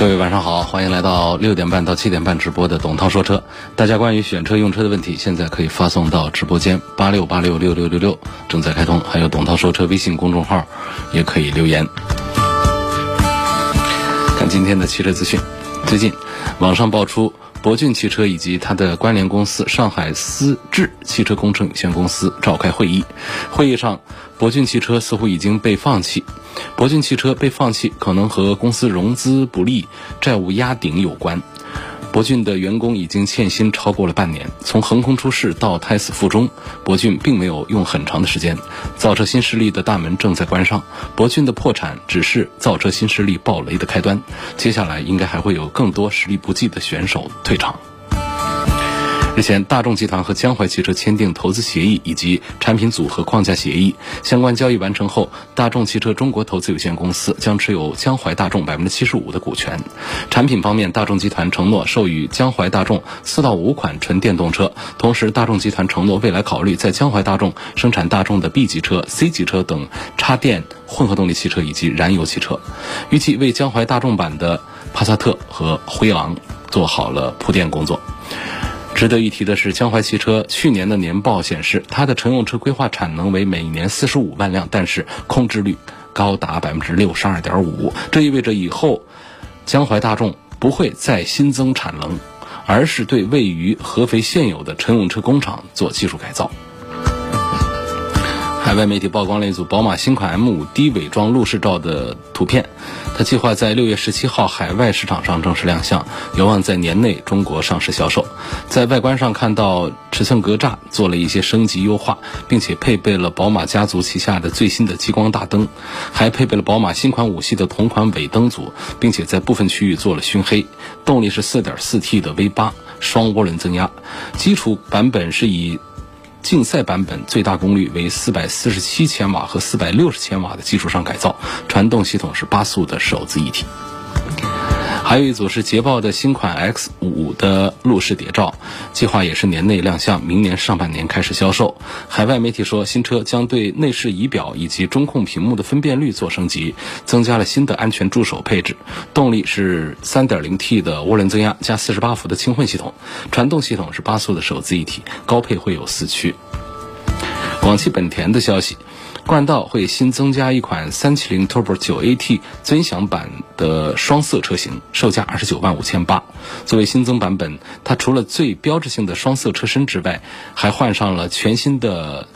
各位晚上好，欢迎来到六点半到七点半直播的董涛说车。大家关于选车用车的问题，现在可以发送到直播间八六八六六六六六，正在开通。还有董涛说车微信公众号，也可以留言。看今天的汽车资讯，最近网上爆出博骏汽车以及它的关联公司上海思智汽车工程有限公司召开会议，会议上博骏汽车似乎已经被放弃。博骏汽车被放弃，可能和公司融资不利、债务压顶有关。博骏的员工已经欠薪超过了半年，从横空出世到胎死腹中，博骏并没有用很长的时间。造车新势力的大门正在关上，博骏的破产只是造车新势力爆雷的开端，接下来应该还会有更多实力不济的选手退场。日前，大众集团和江淮汽车签订投资协议以及产品组合框架协议。相关交易完成后，大众汽车中国投资有限公司将持有江淮大众百分之七十五的股权。产品方面，大众集团承诺授予江淮大众四到五款纯电动车，同时大众集团承诺未来考虑在江淮大众生产大众的 B 级车、C 级车等插电混合动力汽车以及燃油汽车。预计为江淮大众版的帕萨特和辉昂做好了铺垫工作。值得一提的是，江淮汽车去年的年报显示，它的乘用车规划产能为每年四十五万辆，但是控制率高达百分之六十二点五。这意味着以后江淮大众不会再新增产能，而是对位于合肥现有的乘用车工厂做技术改造。海外媒体曝光了一组宝马新款 M5 低伪装路试照的图片，它计划在六月十七号海外市场上正式亮相，有望在年内中国上市销售。在外观上看到尺寸格栅做了一些升级优化，并且配备了宝马家族旗下的最新的激光大灯，还配备了宝马新款五系的同款尾灯组，并且在部分区域做了熏黑。动力是 4.4T 的 V8 双涡轮增压，基础版本是以。竞赛版本最大功率为四百四十七千瓦和四百六十千瓦的基础上改造，传动系统是八速的手自一体。还有一组是捷豹的新款 X 五的路试谍照，计划也是年内亮相，明年上半年开始销售。海外媒体说，新车将对内饰仪表以及中控屏幕的分辨率做升级，增加了新的安全助手配置。动力是 3.0T 的涡轮增压加48伏的轻混系统，传动系统是八速的手自一体，高配会有四驱。广汽本田的消息。冠道会新增加一款三七零 Turbo 九 AT 尊享版的双色车型，售价二十九万五千八。作为新增版本，它除了最标志性的双色车身之外，还换上了全新的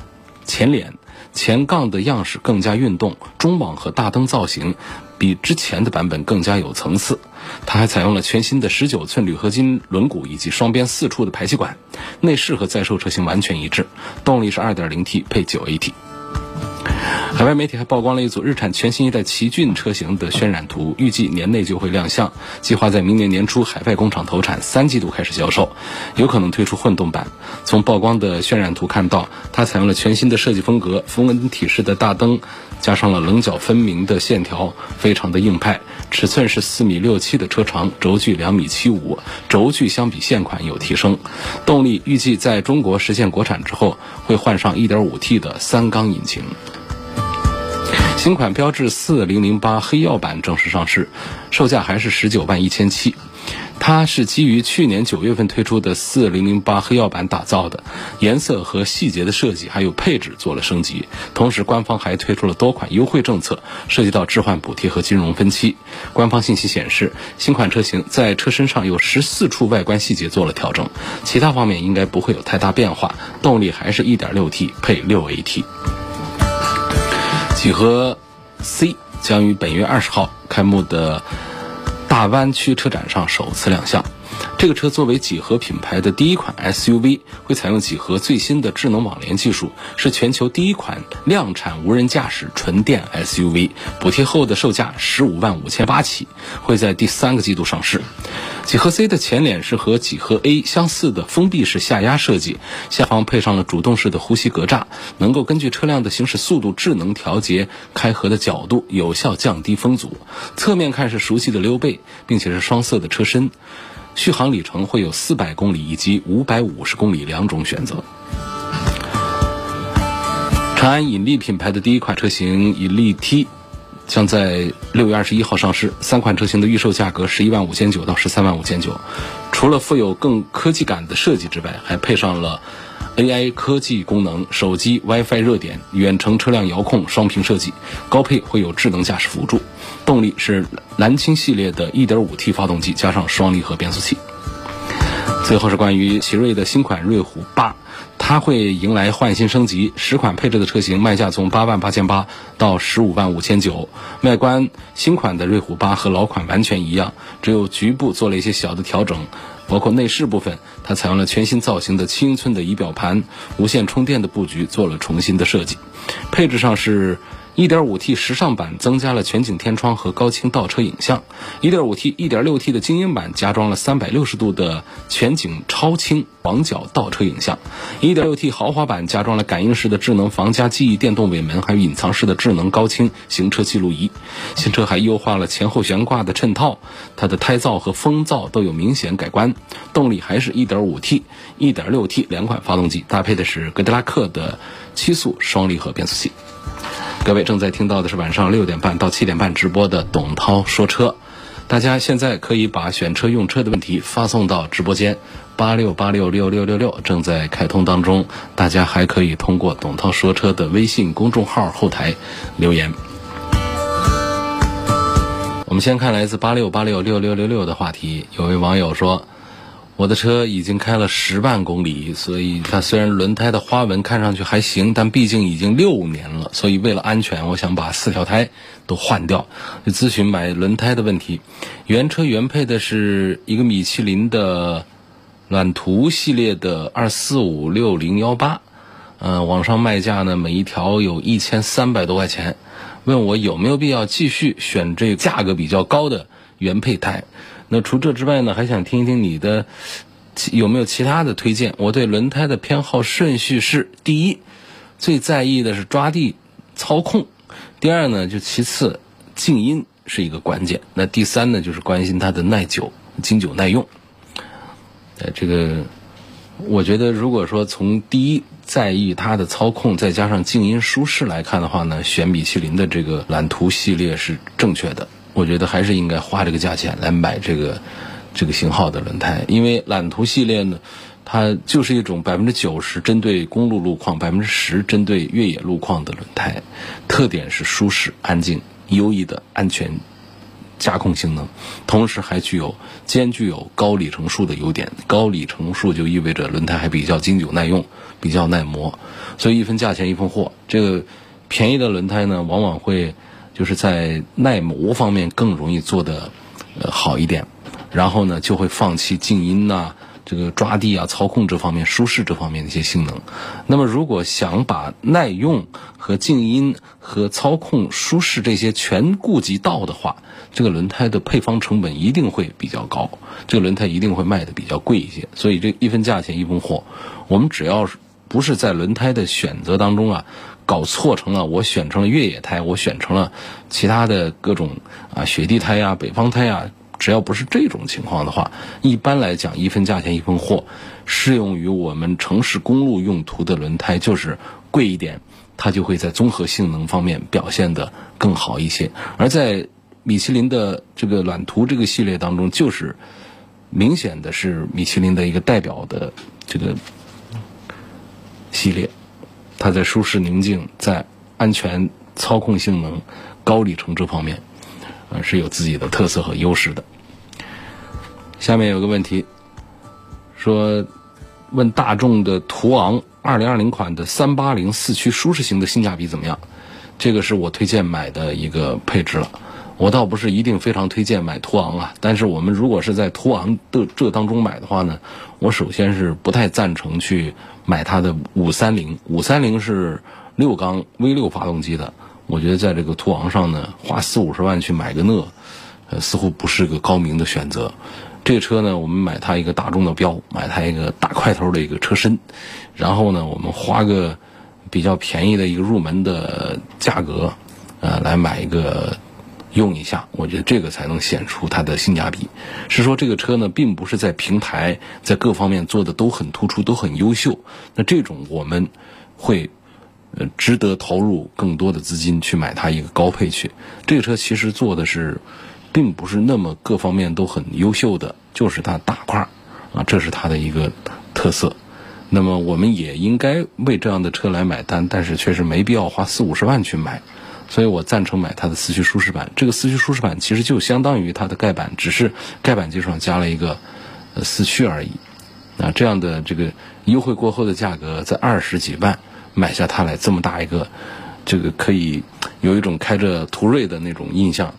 前脸，前杠的样式更加运动，中网和大灯造型比之前的版本更加有层次。它还采用了全新的十九寸铝合金轮毂以及双边四出的排气管，内饰和在售车型完全一致，动力是二点零 T 配九 AT。海外媒体还曝光了一组日产全新一代奇骏车型的渲染图，预计年内就会亮相，计划在明年年初海外工厂投产，三季度开始销售，有可能推出混动版。从曝光的渲染图看到，它采用了全新的设计风格，符文体式的大灯，加上了棱角分明的线条，非常的硬派。尺寸是四米六七的车长，轴距两米七五，轴距相比现款有提升。动力预计在中国实现国产之后，会换上 1.5T 的三缸引擎。新款标致4008黑曜版正式上市，售价还是十九万一千七。它是基于去年九月份推出的四零零八黑曜版打造的，颜色和细节的设计还有配置做了升级。同时，官方还推出了多款优惠政策，涉及到置换补贴和金融分期。官方信息显示，新款车型在车身上有十四处外观细节做了调整，其他方面应该不会有太大变化。动力还是一点六 T 配六 AT。几何 C 将于本月二十号开幕的大湾区车展上首次亮相。这个车作为几何品牌的第一款 SUV，会采用几何最新的智能网联技术，是全球第一款量产无人驾驶纯电 SUV。补贴后的售价十五万五千八起，会在第三个季度上市。几何 C 的前脸是和几何 A 相似的封闭式下压设计，下方配上了主动式的呼吸格栅，能够根据车辆的行驶速度智能调节开合的角度，有效降低风阻。侧面看是熟悉的溜背，并且是双色的车身。续航里程会有四百公里以及五百五十公里两种选择。长安引力品牌的第一款车型引力 T 将在六月二十一号上市，三款车型的预售价格十一万五千九到十三万五千九。除了富有更科技感的设计之外，还配上了 AI 科技功能、手机 WiFi 热点、远程车辆遥控双屏设计，高配会有智能驾驶辅助。动力是蓝鲸系列的 1.5T 发动机加上双离合变速器。最后是关于奇瑞的新款瑞虎八，它会迎来换新升级，十款配置的车型卖价从八万八千八到十五万五千九。外观新款的瑞虎八和老款完全一样，只有局部做了一些小的调整，包括内饰部分，它采用了全新造型的七英寸的仪表盘，无线充电的布局做了重新的设计。配置上是。1.5T 时尚版增加了全景天窗和高清倒车影像，1.5T、1.6T 的精英版加装了360度的全景超清广角倒车影像，1.6T 豪华版加装了感应式的智能防夹记忆电动尾门，还有隐藏式的智能高清行车记录仪。新车还优化了前后悬挂的衬套，它的胎噪和风噪都有明显改观。动力还是 1.5T、1.6T 两款发动机，搭配的是格迪拉克的七速双离合变速器。各位正在听到的是晚上六点半到七点半直播的董涛说车，大家现在可以把选车用车的问题发送到直播间八六八六六六六六，正在开通当中。大家还可以通过董涛说车的微信公众号后台留言。我们先看来自八六八六六六六六的话题，有位网友说。我的车已经开了十万公里，所以它虽然轮胎的花纹看上去还行，但毕竟已经六年了，所以为了安全，我想把四条胎都换掉。就咨询买轮胎的问题，原车原配的是一个米其林的揽途系列的二四五六零幺八，嗯，网上卖价呢每一条有一千三百多块钱，问我有没有必要继续选这价格比较高的原配胎。那除这之外呢，还想听一听你的有没有其他的推荐？我对轮胎的偏好顺序是：第一，最在意的是抓地操控；第二呢，就其次静音是一个关键；那第三呢，就是关心它的耐久、经久耐用。呃，这个我觉得，如果说从第一在意它的操控，再加上静音舒适来看的话呢，选米其林的这个揽途系列是正确的。我觉得还是应该花这个价钱来买这个这个型号的轮胎，因为揽途系列呢，它就是一种百分之九十针对公路路况、百分之十针对越野路况的轮胎，特点是舒适、安静、优异的安全驾控性能，同时还具有兼具有高里程数的优点。高里程数就意味着轮胎还比较经久耐用、比较耐磨，所以一分价钱一分货。这个便宜的轮胎呢，往往会。就是在耐磨方面更容易做的呃好一点，然后呢就会放弃静音呐、这个抓地啊、操控这方面、舒适这方面的一些性能。那么如果想把耐用和静音和操控、舒适这些全顾及到的话，这个轮胎的配方成本一定会比较高，这个轮胎一定会卖的比较贵一些。所以这一分价钱一分货，我们只要是不是在轮胎的选择当中啊。搞错成了，我选成了越野胎，我选成了其他的各种啊雪地胎呀、北方胎呀，只要不是这种情况的话，一般来讲一分价钱一分货，适用于我们城市公路用途的轮胎就是贵一点，它就会在综合性能方面表现的更好一些。而在米其林的这个揽途这个系列当中，就是明显的是米其林的一个代表的这个系列。它在舒适宁静、在安全操控性能、高里程这方面，呃，是有自己的特色和优势的。下面有个问题，说问大众的途昂二零二零款的三八零四驱舒适型的性价比怎么样？这个是我推荐买的一个配置了。我倒不是一定非常推荐买途昂啊，但是我们如果是在途昂的这当中买的话呢，我首先是不太赞成去买它的五三零。五三零是六缸 V 六发动机的，我觉得在这个途昂上呢，花四五十万去买个那，呃，似乎不是个高明的选择。这个车呢，我们买它一个大众的标，买它一个大块头的一个车身，然后呢，我们花个比较便宜的一个入门的价格，呃，来买一个。用一下，我觉得这个才能显出它的性价比。是说这个车呢，并不是在平台在各方面做的都很突出、都很优秀。那这种我们会呃值得投入更多的资金去买它一个高配去。这个车其实做的是，并不是那么各方面都很优秀的，就是它大块儿啊，这是它的一个特色。那么我们也应该为这样的车来买单，但是确实没必要花四五十万去买。所以我赞成买它的四驱舒适版。这个四驱舒适版其实就相当于它的盖板，只是盖板基础上加了一个呃四驱而已。那这样的这个优惠过后的价格在二十几万买下它来，这么大一个，这个可以有一种开着途锐的那种印象。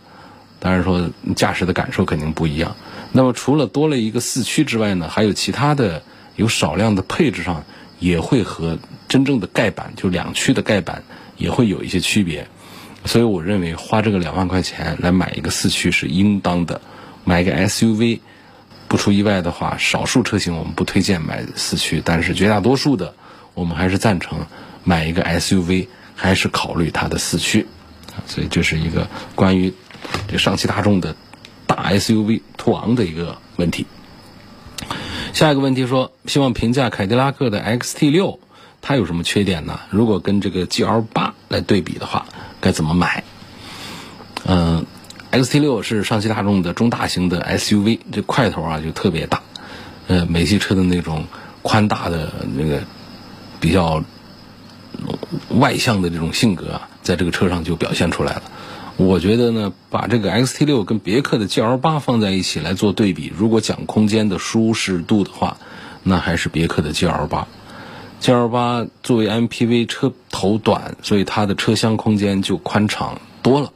当然说驾驶的感受肯定不一样。那么除了多了一个四驱之外呢，还有其他的有少量的配置上也会和真正的盖板就两驱的盖板也会有一些区别。所以我认为花这个两万块钱来买一个四驱是应当的，买一个 SUV，不出意外的话，少数车型我们不推荐买四驱，但是绝大多数的我们还是赞成买一个 SUV，还是考虑它的四驱。所以这是一个关于这上汽大众的大 SUV 途昂的一个问题。下一个问题说，希望评价凯迪拉克的 XT 六。它有什么缺点呢？如果跟这个 GL 八来对比的话，该怎么买？嗯，XT 六是上汽大众的中大型的 SUV，这块头啊就特别大，呃，美系车的那种宽大的那个比较外向的这种性格啊，在这个车上就表现出来了。我觉得呢，把这个 XT 六跟别克的 GL 八放在一起来做对比，如果讲空间的舒适度的话，那还是别克的 GL 八。G L 八作为 MPV 车头短，所以它的车厢空间就宽敞多了。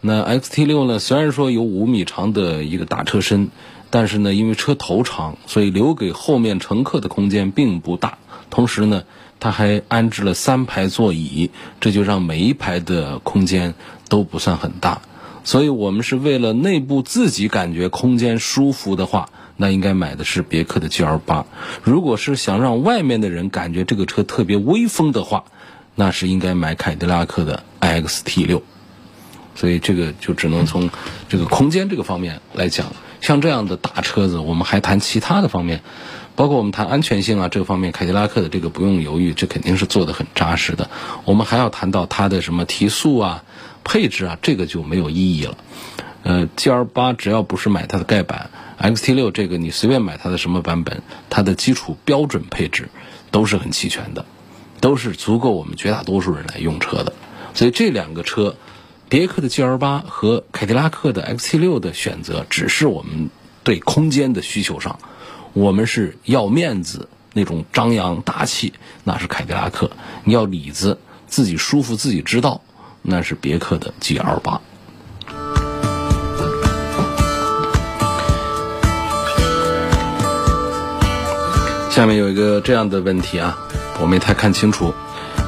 那 X T 六呢？虽然说有五米长的一个大车身，但是呢，因为车头长，所以留给后面乘客的空间并不大。同时呢，它还安置了三排座椅，这就让每一排的空间都不算很大。所以我们是为了内部自己感觉空间舒服的话。那应该买的是别克的 GL 八。如果是想让外面的人感觉这个车特别威风的话，那是应该买凯迪拉克的 XT 六。所以这个就只能从这个空间这个方面来讲。像这样的大车子，我们还谈其他的方面，包括我们谈安全性啊这个方面，凯迪拉克的这个不用犹豫，这肯定是做的很扎实的。我们还要谈到它的什么提速啊、配置啊，这个就没有意义了。呃，GL 八只要不是买它的盖板。XT 六这个你随便买它的什么版本，它的基础标准配置都是很齐全的，都是足够我们绝大多数人来用车的。所以这两个车，别克的 GL 八和凯迪拉克的 XT 六的选择，只是我们对空间的需求上，我们是要面子那种张扬大气，那是凯迪拉克；你要里子自己舒服自己知道，那是别克的 GL 八。下面有一个这样的问题啊，我没太看清楚，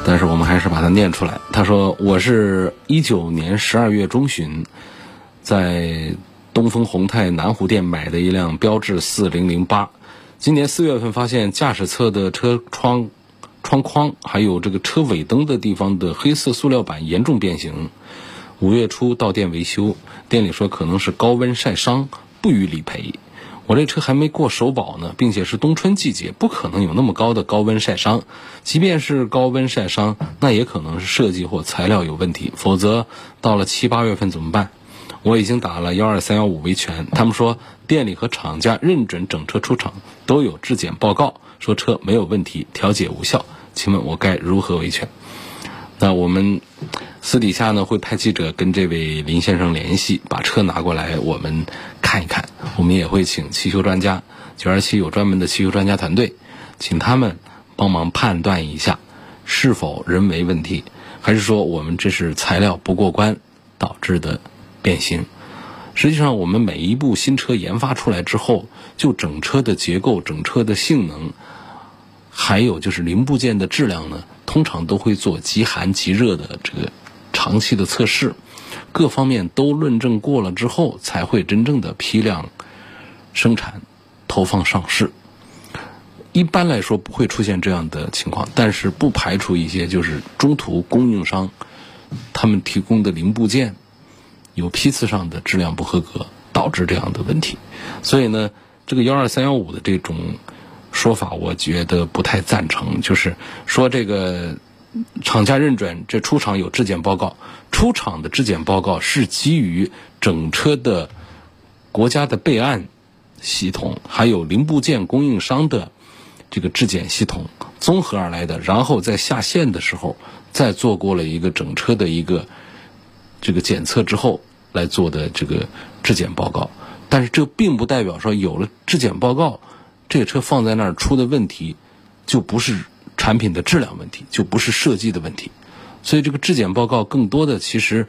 但是我们还是把它念出来。他说：“我是一九年十二月中旬，在东风宏泰南湖店买的一辆标致四零零八，今年四月份发现驾驶侧的车窗窗框还有这个车尾灯的地方的黑色塑料板严重变形。五月初到店维修，店里说可能是高温晒伤，不予理赔。”我这车还没过首保呢，并且是冬春季节，不可能有那么高的高温晒伤。即便是高温晒伤，那也可能是设计或材料有问题。否则，到了七八月份怎么办？我已经打了幺二三幺五维权，他们说店里和厂家认准整车出厂，都有质检报告，说车没有问题，调解无效。请问我该如何维权？那我们私底下呢会派记者跟这位林先生联系，把车拿过来我们看一看。我们也会请汽修专家，九二七有专门的汽修专家团队，请他们帮忙判断一下是否人为问题，还是说我们这是材料不过关导致的变形。实际上，我们每一部新车研发出来之后，就整车的结构、整车的性能，还有就是零部件的质量呢，通常都会做极寒极热的这个长期的测试，各方面都论证过了之后，才会真正的批量生产、投放上市。一般来说不会出现这样的情况，但是不排除一些就是中途供应商他们提供的零部件。有批次上的质量不合格，导致这样的问题。所以呢，这个幺二三幺五的这种说法，我觉得不太赞成。就是说，这个厂家认准这出厂有质检报告，出厂的质检报告是基于整车的国家的备案系统，还有零部件供应商的这个质检系统综合而来的。然后在下线的时候，再做过了一个整车的一个。这个检测之后来做的这个质检报告，但是这并不代表说有了质检报告，这个车放在那儿出的问题就不是产品的质量问题，就不是设计的问题。所以这个质检报告更多的其实，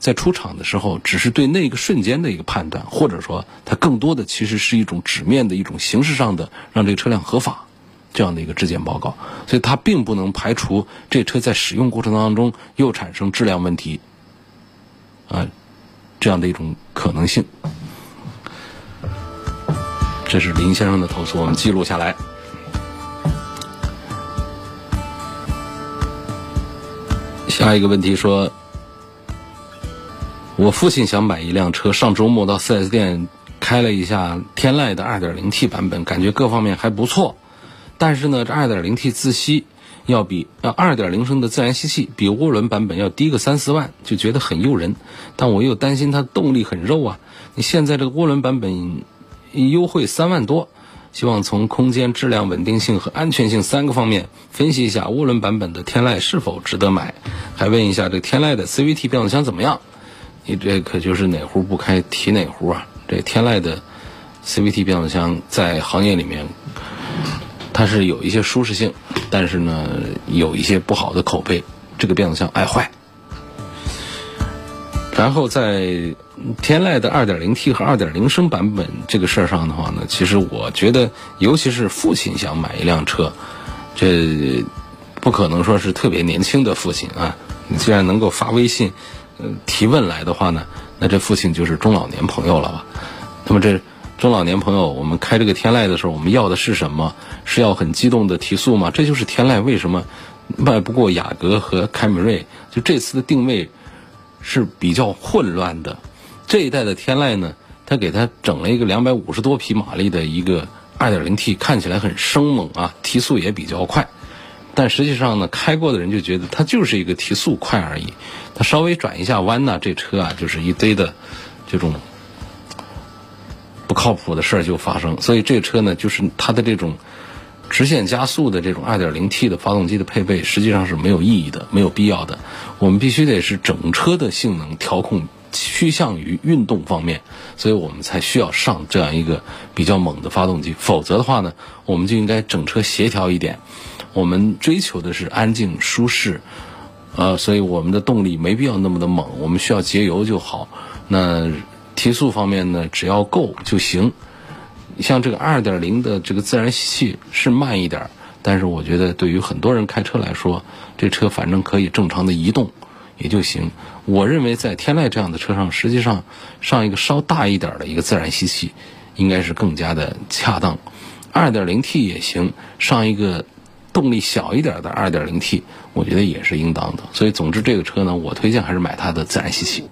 在出厂的时候只是对那个瞬间的一个判断，或者说它更多的其实是一种纸面的一种形式上的让这个车辆合法这样的一个质检报告。所以它并不能排除这车在使用过程当中又产生质量问题。啊，这样的一种可能性，这是林先生的投诉，我们记录下来。下一个问题说，我父亲想买一辆车，上周末到 4S 店开了一下天籁的 2.0T 版本，感觉各方面还不错，但是呢，这 2.0T 自吸。要比呃二点零升的自然吸气比涡轮版本要低个三四万，就觉得很诱人。但我又担心它动力很肉啊。你现在这个涡轮版本优惠三万多，希望从空间、质量、稳定性和安全性三个方面分析一下涡轮版本的天籁是否值得买。还问一下这天籁的 CVT 变速箱怎么样？你这可就是哪壶不开提哪壶啊！这天籁的 CVT 变速箱在行业里面。它是有一些舒适性，但是呢，有一些不好的口碑。这个变速箱爱坏。然后在天籁的 2.0T 和2.0升版本这个事儿上的话呢，其实我觉得，尤其是父亲想买一辆车，这不可能说是特别年轻的父亲啊。你既然能够发微信，提问来的话呢，那这父亲就是中老年朋友了吧？那么这。中老年朋友，我们开这个天籁的时候，我们要的是什么？是要很激动的提速吗？这就是天籁为什么卖不过雅阁和凯美瑞。就这次的定位是比较混乱的。这一代的天籁呢，它给它整了一个两百五十多匹马力的一个二点零 T，看起来很生猛啊，提速也比较快。但实际上呢，开过的人就觉得它就是一个提速快而已。它稍微转一下弯呢，这车啊就是一堆的这种。不靠谱的事儿就发生，所以这车呢，就是它的这种直线加速的这种 2.0T 的发动机的配备，实际上是没有意义的，没有必要的。我们必须得是整车的性能调控趋向于运动方面，所以我们才需要上这样一个比较猛的发动机。否则的话呢，我们就应该整车协调一点。我们追求的是安静舒适，呃，所以我们的动力没必要那么的猛，我们需要节油就好。那。提速方面呢，只要够就行。像这个二点零的这个自然吸气是慢一点，但是我觉得对于很多人开车来说，这车反正可以正常的移动也就行。我认为在天籁这样的车上，实际上上一个稍大一点的一个自然吸气应该是更加的恰当。二点零 T 也行，上一个。动力小一点的 2.0T，我觉得也是应当的。所以，总之这个车呢，我推荐还是买它的自然吸气。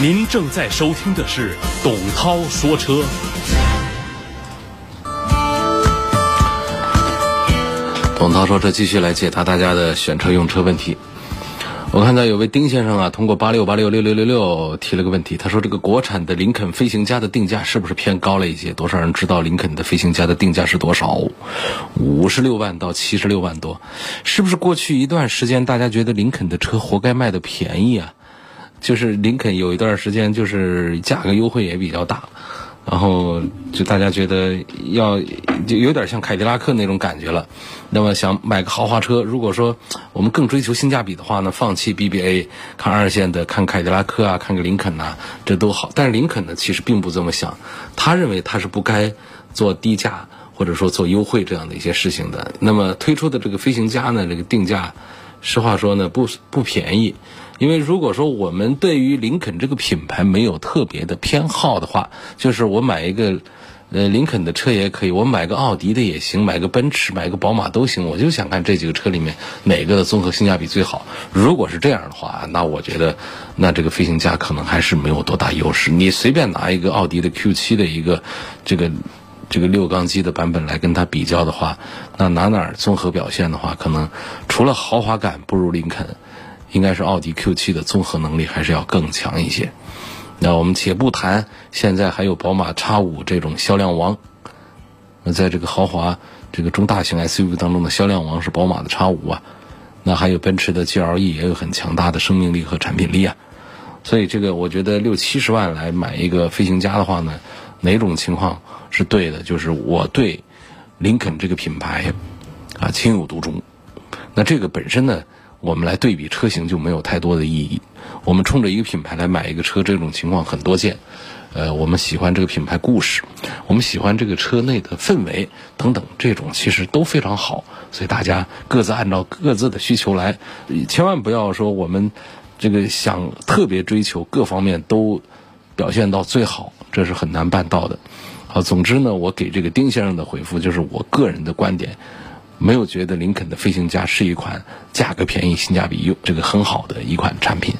您正在收听的是董涛说车。董涛说这继续来解答大家的选车用车问题。我看到有位丁先生啊，通过八六八六六六六六提了个问题。他说：“这个国产的林肯飞行家的定价是不是偏高了一些？多少人知道林肯的飞行家的定价是多少？五十六万到七十六万多，是不是过去一段时间大家觉得林肯的车活该卖的便宜啊？就是林肯有一段时间就是价格优惠也比较大，然后就大家觉得要就有点像凯迪拉克那种感觉了。那么想买个豪华车，如果说我们更追求性价比的话呢，放弃 BBA，看二线的，看凯迪拉克啊，看个林肯呐、这都好。但是林肯呢，其实并不这么想，他认为他是不该做低价或者说做优惠这样的一些事情的。那么推出的这个飞行家呢，这个定价，实话说呢，不不便宜。因为如果说我们对于林肯这个品牌没有特别的偏好的话，就是我买一个，呃，林肯的车也可以，我买个奥迪的也行，买个奔驰、买个宝马都行。我就想看这几个车里面哪个的综合性价比最好。如果是这样的话，那我觉得，那这个飞行家可能还是没有多大优势。你随便拿一个奥迪的 Q7 的一个这个这个六缸机的版本来跟它比较的话，那哪哪综合表现的话，可能除了豪华感不如林肯。应该是奥迪 Q7 的综合能力还是要更强一些。那我们且不谈现在还有宝马 X5 这种销量王，那在这个豪华这个中大型 SUV 当中的销量王是宝马的 X5 啊，那还有奔驰的 GLE 也有很强大的生命力和产品力啊。所以这个我觉得六七十万来买一个飞行家的话呢，哪种情况是对的？就是我对林肯这个品牌啊情有独钟。那这个本身呢？我们来对比车型就没有太多的意义。我们冲着一个品牌来买一个车，这种情况很多见。呃，我们喜欢这个品牌故事，我们喜欢这个车内的氛围等等，这种其实都非常好。所以大家各自按照各自的需求来，千万不要说我们这个想特别追求各方面都表现到最好，这是很难办到的。好，总之呢，我给这个丁先生的回复就是我个人的观点。没有觉得林肯的飞行家是一款价格便宜、性价比又这个很好的一款产品，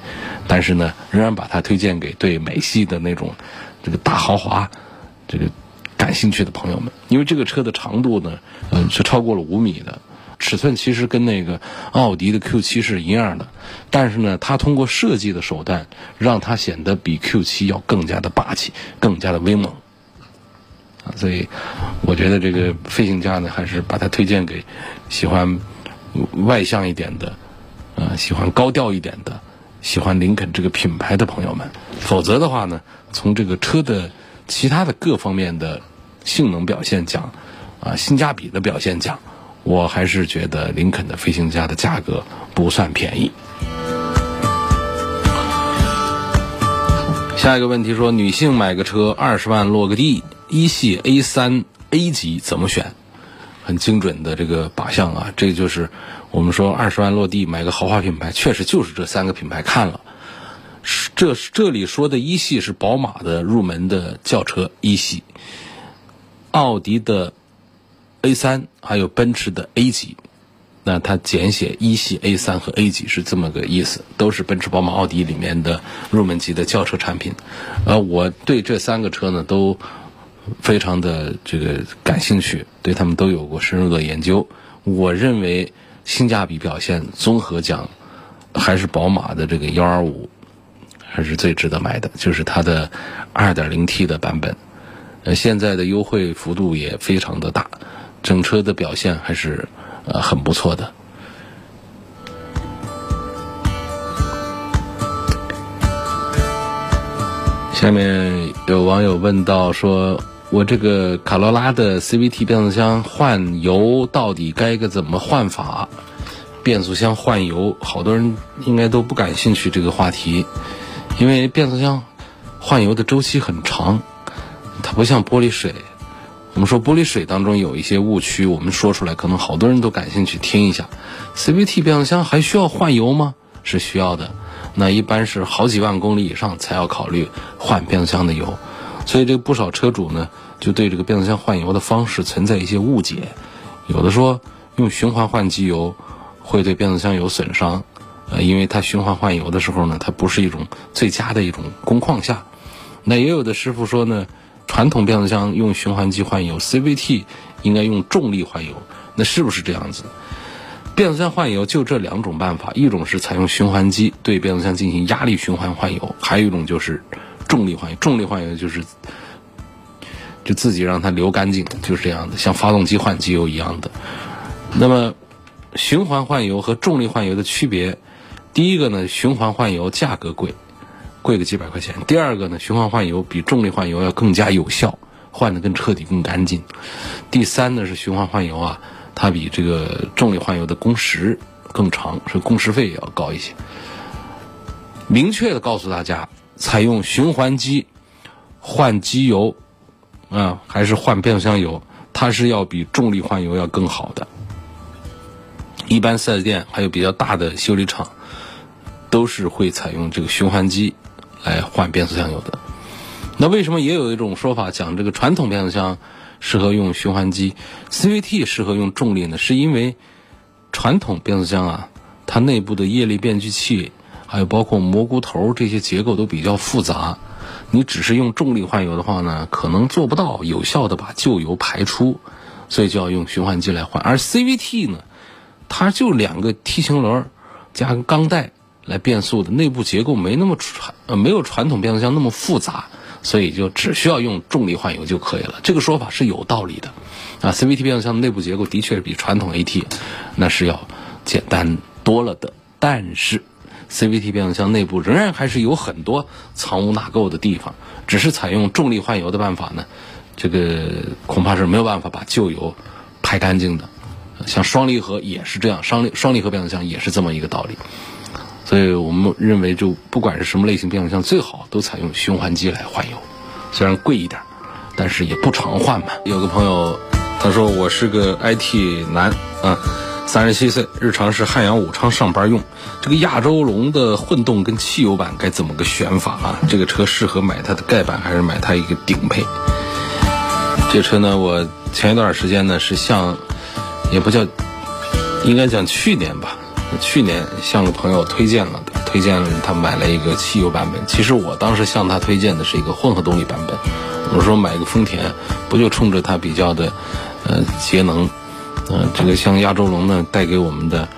但是呢，仍然把它推荐给对美系的那种这个大豪华这个感兴趣的朋友们。因为这个车的长度呢，嗯，是超过了五米的，尺寸其实跟那个奥迪的 Q7 是一样的，但是呢，它通过设计的手段让它显得比 Q7 要更加的霸气、更加的威猛。所以我觉得这个飞行家呢，还是把它推荐给喜欢外向一点的，呃，喜欢高调一点的，喜欢林肯这个品牌的朋友们。否则的话呢，从这个车的其他的各方面的性能表现讲，啊，性价比的表现讲，我还是觉得林肯的飞行家的价格不算便宜。下一个问题说，女性买个车二十万落个地。一系 A 三 A 级怎么选？很精准的这个靶向啊，这个就是我们说二十万落地买个豪华品牌，确实就是这三个品牌看了。这这里说的一系是宝马的入门的轿车一系，奥迪的 A 三，还有奔驰的 A 级。那它简写一系 A 三和 A 级是这么个意思，都是奔驰、宝马、奥迪里面的入门级的轿车产品。呃，我对这三个车呢都。非常的这个感兴趣，对他们都有过深入的研究。我认为性价比表现综合讲，还是宝马的这个幺二五还是最值得买的，就是它的二点零 T 的版本。呃，现在的优惠幅度也非常的大，整车的表现还是呃很不错的。下面有网友问到说。我这个卡罗拉的 CVT 变速箱换油到底该个怎么换法？变速箱换油，好多人应该都不感兴趣这个话题，因为变速箱换油的周期很长，它不像玻璃水。我们说玻璃水当中有一些误区，我们说出来可能好多人都感兴趣听一下。CVT 变速箱还需要换油吗？是需要的，那一般是好几万公里以上才要考虑换变速箱的油。所以，这个不少车主呢，就对这个变速箱换油的方式存在一些误解。有的说用循环换机油会对变速箱有损伤，呃，因为它循环换油的时候呢，它不是一种最佳的一种工况下。那也有的师傅说呢，传统变速箱用循环机换油，CVT 应该用重力换油。那是不是这样子？变速箱换油就这两种办法，一种是采用循环机对变速箱进行压力循环换油，还有一种就是。重力换油，重力换油就是就自己让它流干净，就是这样的，像发动机换机油一样的。那么循环换油和重力换油的区别，第一个呢，循环换油价格贵，贵个几百块钱。第二个呢，循环换油比重力换油要更加有效，换的更彻底、更干净。第三呢是循环换油啊，它比这个重力换油的工时更长，所以工时费也要高一些。明确的告诉大家，采用循环机换机油啊，还是换变速箱油，它是要比重力换油要更好的。一般四 S 店还有比较大的修理厂，都是会采用这个循环机来换变速箱油的。那为什么也有一种说法讲这个传统变速箱适合用循环机，CVT 适合用重力呢？是因为传统变速箱啊，它内部的液力变矩器，还有包括蘑菇头这些结构都比较复杂。你只是用重力换油的话呢，可能做不到有效的把旧油排出，所以就要用循环机来换。而 CVT 呢？它就两个 T 型轮加个钢带来变速的，内部结构没那么传呃没有传统变速箱那么复杂，所以就只需要用重力换油就可以了。这个说法是有道理的，啊，CVT 变速箱的内部结构的确是比传统 AT 那是要简单多了的，但是 CVT 变速箱内部仍然还是有很多藏污纳垢的地方，只是采用重力换油的办法呢，这个恐怕是没有办法把旧油排干净的。像双离合也是这样，双离双离合变速箱也是这么一个道理，所以我们认为，就不管是什么类型变速箱，最好都采用循环机来换油，虽然贵一点，但是也不常换嘛。有个朋友他说我是个 IT 男啊，三十七岁，日常是汉阳武昌上班用，这个亚洲龙的混动跟汽油版该怎么个选法啊？这个车适合买它的盖板还是买它一个顶配？这车呢，我前一段时间呢是向。也不叫，应该讲去年吧。去年向个朋友推荐了，推荐了他买了一个汽油版本。其实我当时向他推荐的是一个混合动力版本。我说买个丰田，不就冲着它比较的，呃，节能，呃，这个像亚洲龙呢，带给我们的，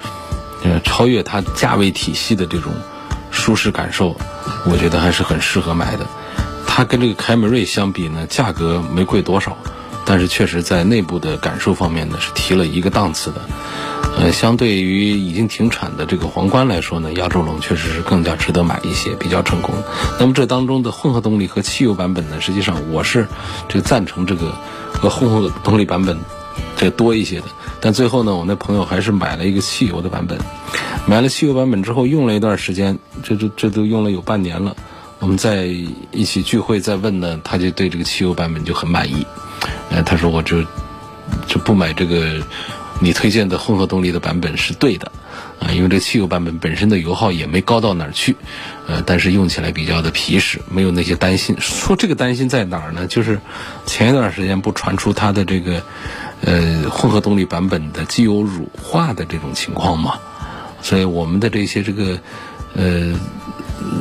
呃，超越它价位体系的这种舒适感受，我觉得还是很适合买的。它跟这个凯美瑞相比呢，价格没贵多少。但是确实在内部的感受方面呢，是提了一个档次的。呃，相对于已经停产的这个皇冠来说呢，亚洲龙确实是更加值得买一些，比较成功。那么这当中的混合动力和汽油版本呢，实际上我是这个赞成这个和混合动力版本这多一些的。但最后呢，我那朋友还是买了一个汽油的版本。买了汽油版本之后，用了一段时间，这都这都用了有半年了。我们在一起聚会再问呢，他就对这个汽油版本就很满意。呃，他说我就就不买这个你推荐的混合动力的版本是对的，啊，因为这汽油版本本身的油耗也没高到哪儿去，呃，但是用起来比较的皮实，没有那些担心。说这个担心在哪儿呢？就是前一段时间不传出它的这个呃混合动力版本的机油乳化的这种情况嘛，所以我们的这些这个呃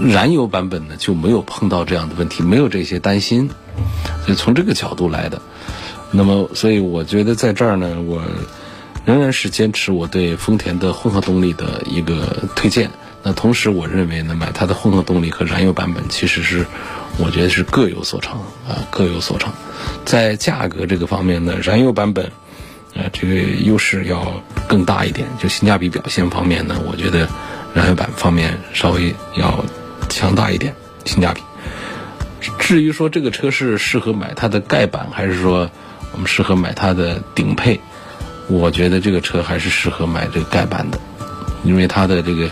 燃油版本呢就没有碰到这样的问题，没有这些担心。所以从这个角度来的，那么，所以我觉得在这儿呢，我仍然是坚持我对丰田的混合动力的一个推荐。那同时，我认为呢，买它的混合动力和燃油版本，其实是我觉得是各有所长啊，各有所长。在价格这个方面呢，燃油版本，呃，这个优势要更大一点。就性价比表现方面呢，我觉得燃油版方面稍微要强大一点，性价比。至于说这个车是适合买它的盖板，还是说我们适合买它的顶配，我觉得这个车还是适合买这个盖板的，因为它的这个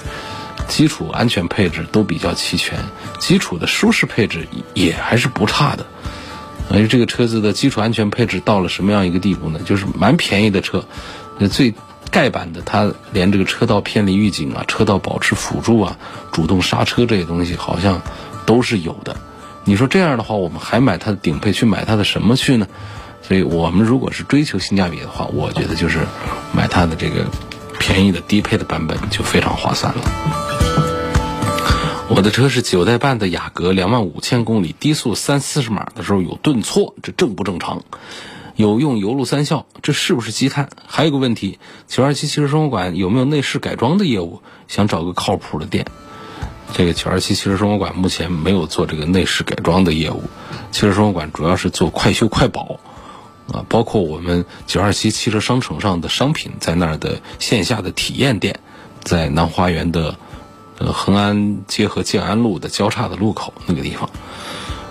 基础安全配置都比较齐全，基础的舒适配置也还是不差的。而这个车子的基础安全配置到了什么样一个地步呢？就是蛮便宜的车，那最盖板的它连这个车道偏离预警啊、车道保持辅助啊、主动刹车这些东西好像都是有的。你说这样的话，我们还买它的顶配去买它的什么去呢？所以我们如果是追求性价比的话，我觉得就是买它的这个便宜的低配的版本就非常划算了。我的车是九代半的雅阁，两万五千公里，低速三四十码的时候有顿挫，这正不正常？有用油路三效，这是不是积碳？还有个问题，九二七汽车生活馆有没有内饰改装的业务？想找个靠谱的店。这个九二七汽车生活馆目前没有做这个内饰改装的业务，汽车生活馆主要是做快修快保，啊，包括我们九二七汽车商城上的商品在那儿的线下的体验店，在南花园的呃恒安街和建安路的交叉的路口那个地方，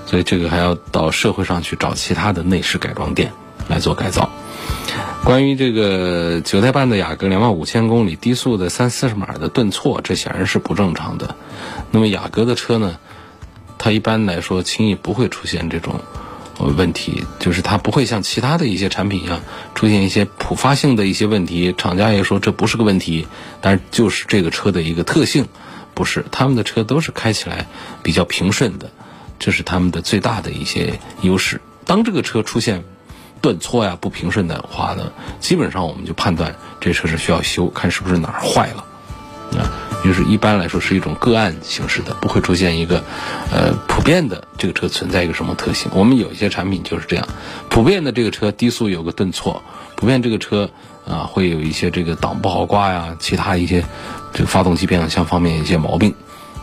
所以这个还要到社会上去找其他的内饰改装店来做改造。关于这个九代半的雅阁两万五千公里低速的三四十码的顿挫，这显然是不正常的。那么雅阁的车呢，它一般来说轻易不会出现这种问题，就是它不会像其他的一些产品一样出现一些普发性的一些问题。厂家也说这不是个问题，但是就是这个车的一个特性，不是他们的车都是开起来比较平顺的，这是他们的最大的一些优势。当这个车出现，顿挫呀，不平顺的话呢，基本上我们就判断这车是需要修，看是不是哪儿坏了，就是一般来说是一种个案形式的，不会出现一个，呃，普遍的这个车存在一个什么特性。我们有一些产品就是这样，普遍的这个车低速有个顿挫，普遍这个车啊会有一些这个档不好挂呀，其他一些这个发动机变速箱方面一些毛病，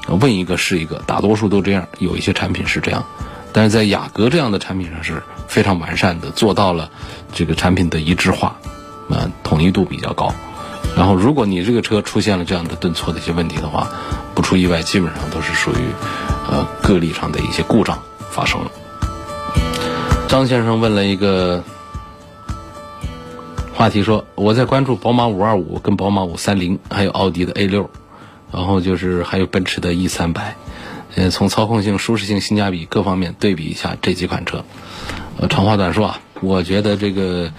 问一个是一个，大多数都这样，有一些产品是这样。但是在雅阁这样的产品上是非常完善的，做到了这个产品的一致化，啊，统一度比较高。然后，如果你这个车出现了这样的顿挫的一些问题的话，不出意外，基本上都是属于呃个例上的一些故障发生了。张先生问了一个话题，说我在关注宝马五二五、跟宝马五三零，还有奥迪的 A 六，然后就是还有奔驰的 E 三百。呃，从操控性、舒适性、性价比各方面对比一下这几款车。呃，长话短说啊，我觉得这个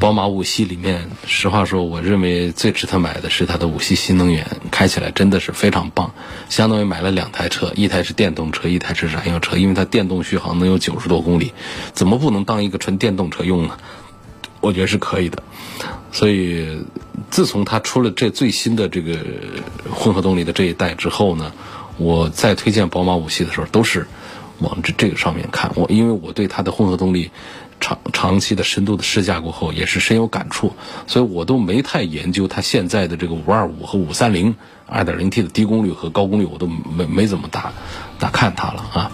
宝马五系里面，实话说，我认为最值得买的是它的五系新能源，开起来真的是非常棒，相当于买了两台车，一台是电动车，一台是燃油车，因为它电动续航能有九十多公里，怎么不能当一个纯电动车用呢？我觉得是可以的。所以，自从它出了这最新的这个混合动力的这一代之后呢。我在推荐宝马五系的时候，都是往这这个上面看。我因为我对它的混合动力长长期的深度的试驾过后，也是深有感触，所以我都没太研究它现在的这个五二五和五三零二点零 T 的低功率和高功率，我都没没怎么打打看它了啊。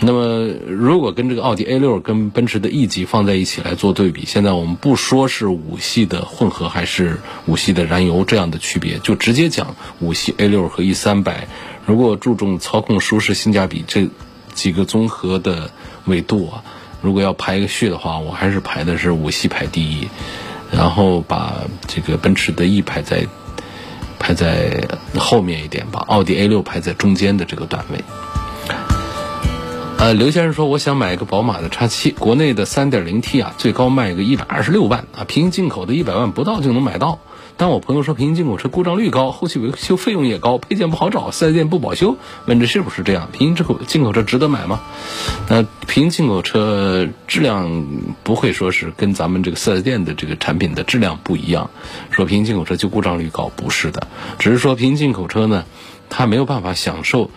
那么，如果跟这个奥迪 A 六跟奔驰的 E 级放在一起来做对比，现在我们不说是五系的混合还是五系的燃油这样的区别，就直接讲五系 A 六和 E 三百。如果注重操控、舒适、性价比这几个综合的维度啊，如果要排一个序的话，我还是排的是五系排第一，然后把这个奔驰的 E 排在排在后面一点，把奥迪 A 六排在中间的这个段位。呃，刘先生说，我想买一个宝马的叉七，国内的 3.0T 啊，最高卖个一百二十六万啊，平行进口的一百万不到就能买到。但我朋友说平行进口车故障率高，后期维修费用也高，配件不好找，四 S 店不保修。问这是不是这样？平行进口进口车值得买吗？那平行进口车质量不会说是跟咱们这个四 S 店的这个产品的质量不一样。说平行进口车就故障率高，不是的，只是说平行进口车呢，它没有办法享受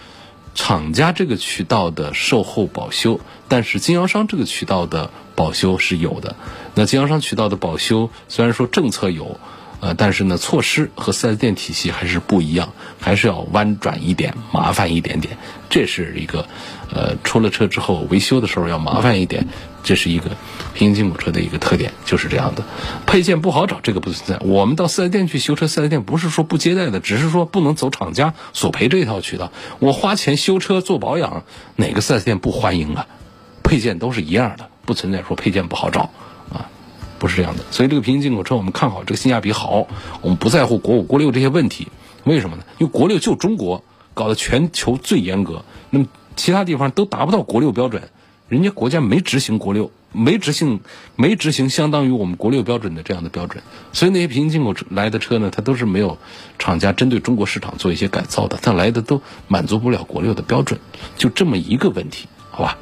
厂家这个渠道的售后保修，但是经销商这个渠道的保修是有的。那经销商渠道的保修虽然说政策有。呃，但是呢，措施和四 S 店体系还是不一样，还是要弯转一点，麻烦一点点。这是一个，呃，出了车之后维修的时候要麻烦一点，这是一个平行进口车的一个特点，就是这样的。配件不好找，这个不存在。我们到四 S 店去修车，四 S 店不是说不接待的，只是说不能走厂家索赔这一套渠道。我花钱修车做保养，哪个四 S 店不欢迎啊？配件都是一样的，不存在说配件不好找。不是这样的，所以这个平行进口车我们看好，这个性价比好，我们不在乎国五、国六这些问题，为什么呢？因为国六就中国搞得全球最严格，那么其他地方都达不到国六标准，人家国家没执行国六，没执行，没执行相当于我们国六标准的这样的标准，所以那些平行进口车来的车呢，它都是没有厂家针对中国市场做一些改造的，它来的都满足不了国六的标准，就这么一个问题，好吧？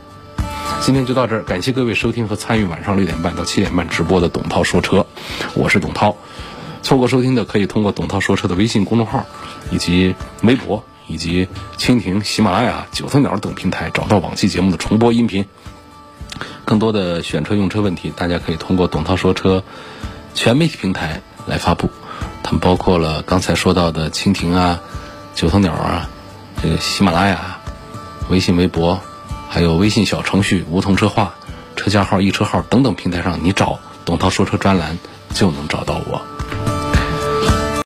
今天就到这儿，感谢各位收听和参与晚上六点半到七点半直播的董涛说车，我是董涛。错过收听的可以通过董涛说车的微信公众号，以及微博，以及蜻蜓、喜马拉雅、九头鸟等平台找到往期节目的重播音频。更多的选车用车问题，大家可以通过董涛说车全媒体平台来发布，他们包括了刚才说到的蜻蜓啊、九头鸟啊、这个喜马拉雅、微信、微博。还有微信小程序“梧桐车话”、车架号、易车号等等平台上，你找“董涛说车”专栏就能找到我。